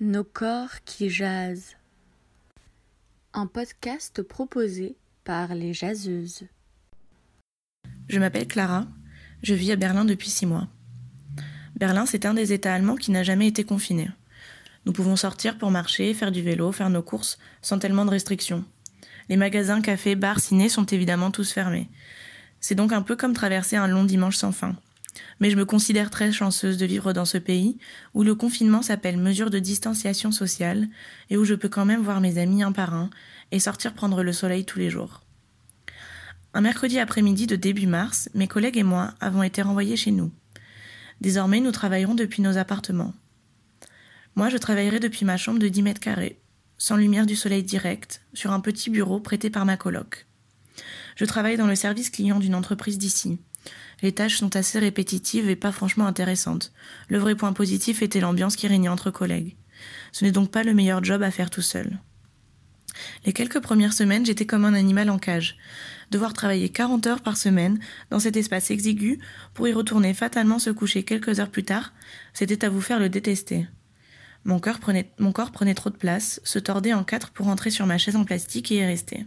Nos corps qui jasent. Un podcast proposé par les jaseuses. Je m'appelle Clara, je vis à Berlin depuis six mois. Berlin, c'est un des États allemands qui n'a jamais été confiné. Nous pouvons sortir pour marcher, faire du vélo, faire nos courses, sans tellement de restrictions. Les magasins, cafés, bars, ciné sont évidemment tous fermés. C'est donc un peu comme traverser un long dimanche sans fin mais je me considère très chanceuse de vivre dans ce pays où le confinement s'appelle mesure de distanciation sociale et où je peux quand même voir mes amis un par un et sortir prendre le soleil tous les jours. Un mercredi après-midi de début mars, mes collègues et moi avons été renvoyés chez nous. Désormais, nous travaillerons depuis nos appartements. Moi, je travaillerai depuis ma chambre de 10 mètres carrés, sans lumière du soleil direct, sur un petit bureau prêté par ma coloc. Je travaille dans le service client d'une entreprise d'ici. Les tâches sont assez répétitives et pas franchement intéressantes. Le vrai point positif était l'ambiance qui régnait entre collègues. Ce n'est donc pas le meilleur job à faire tout seul. Les quelques premières semaines, j'étais comme un animal en cage. Devoir travailler 40 heures par semaine dans cet espace exigu pour y retourner fatalement se coucher quelques heures plus tard, c'était à vous faire le détester. Mon, corps prenait, mon corps prenait trop de place, se tordait en quatre pour rentrer sur ma chaise en plastique et y rester.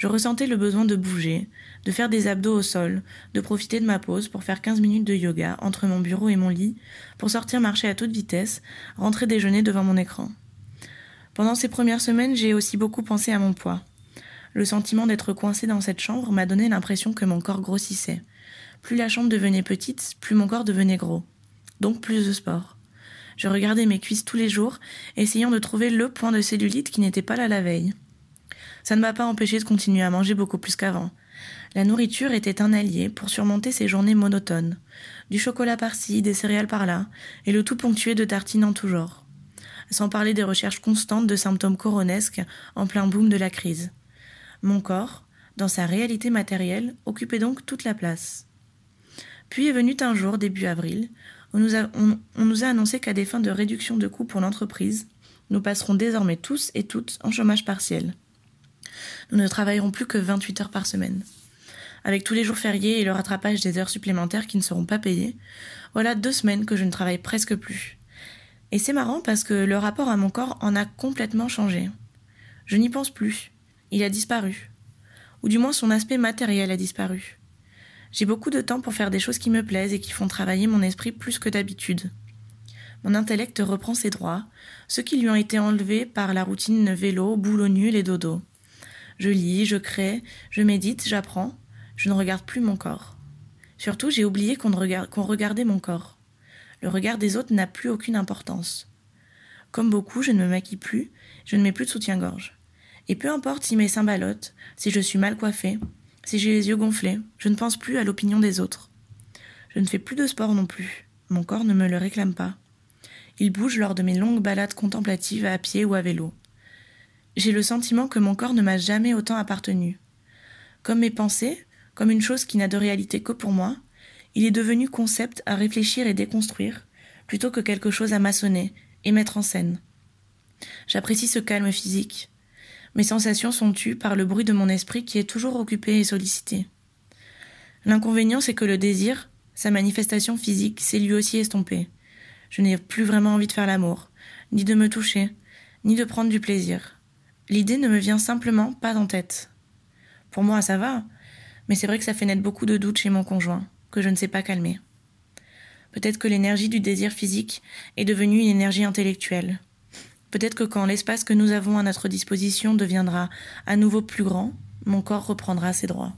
Je ressentais le besoin de bouger, de faire des abdos au sol, de profiter de ma pause pour faire 15 minutes de yoga entre mon bureau et mon lit, pour sortir marcher à toute vitesse, rentrer déjeuner devant mon écran. Pendant ces premières semaines, j'ai aussi beaucoup pensé à mon poids. Le sentiment d'être coincé dans cette chambre m'a donné l'impression que mon corps grossissait. Plus la chambre devenait petite, plus mon corps devenait gros. Donc plus de sport. Je regardais mes cuisses tous les jours, essayant de trouver le point de cellulite qui n'était pas là la veille. Ça ne m'a pas empêché de continuer à manger beaucoup plus qu'avant. La nourriture était un allié pour surmonter ces journées monotones. Du chocolat par-ci, des céréales par-là, et le tout ponctué de tartines en tout genre. Sans parler des recherches constantes de symptômes coronesques en plein boom de la crise. Mon corps, dans sa réalité matérielle, occupait donc toute la place. Puis est venu un jour, début avril, où nous on nous a annoncé qu'à des fins de réduction de coûts pour l'entreprise, nous passerons désormais tous et toutes en chômage partiel nous ne travaillerons plus que 28 heures par semaine. Avec tous les jours fériés et le rattrapage des heures supplémentaires qui ne seront pas payées, voilà deux semaines que je ne travaille presque plus. Et c'est marrant parce que le rapport à mon corps en a complètement changé. Je n'y pense plus. Il a disparu. Ou du moins son aspect matériel a disparu. J'ai beaucoup de temps pour faire des choses qui me plaisent et qui font travailler mon esprit plus que d'habitude. Mon intellect reprend ses droits, ceux qui lui ont été enlevés par la routine vélo, boulot nul et dodo. Je lis, je crée, je médite, j'apprends. Je ne regarde plus mon corps. Surtout, j'ai oublié qu'on regardait mon corps. Le regard des autres n'a plus aucune importance. Comme beaucoup, je ne me maquille plus, je ne mets plus de soutien-gorge. Et peu importe si mes seins si je suis mal coiffée, si j'ai les yeux gonflés, je ne pense plus à l'opinion des autres. Je ne fais plus de sport non plus. Mon corps ne me le réclame pas. Il bouge lors de mes longues balades contemplatives à pied ou à vélo. J'ai le sentiment que mon corps ne m'a jamais autant appartenu. Comme mes pensées, comme une chose qui n'a de réalité que pour moi, il est devenu concept à réfléchir et déconstruire, plutôt que quelque chose à maçonner et mettre en scène. J'apprécie ce calme physique. Mes sensations sont tues par le bruit de mon esprit qui est toujours occupé et sollicité. L'inconvénient, c'est que le désir, sa manifestation physique, s'est lui aussi estompé. Je n'ai plus vraiment envie de faire l'amour, ni de me toucher, ni de prendre du plaisir. L'idée ne me vient simplement pas en tête. Pour moi, ça va, mais c'est vrai que ça fait naître beaucoup de doutes chez mon conjoint, que je ne sais pas calmer. Peut-être que l'énergie du désir physique est devenue une énergie intellectuelle. Peut-être que quand l'espace que nous avons à notre disposition deviendra à nouveau plus grand, mon corps reprendra ses droits.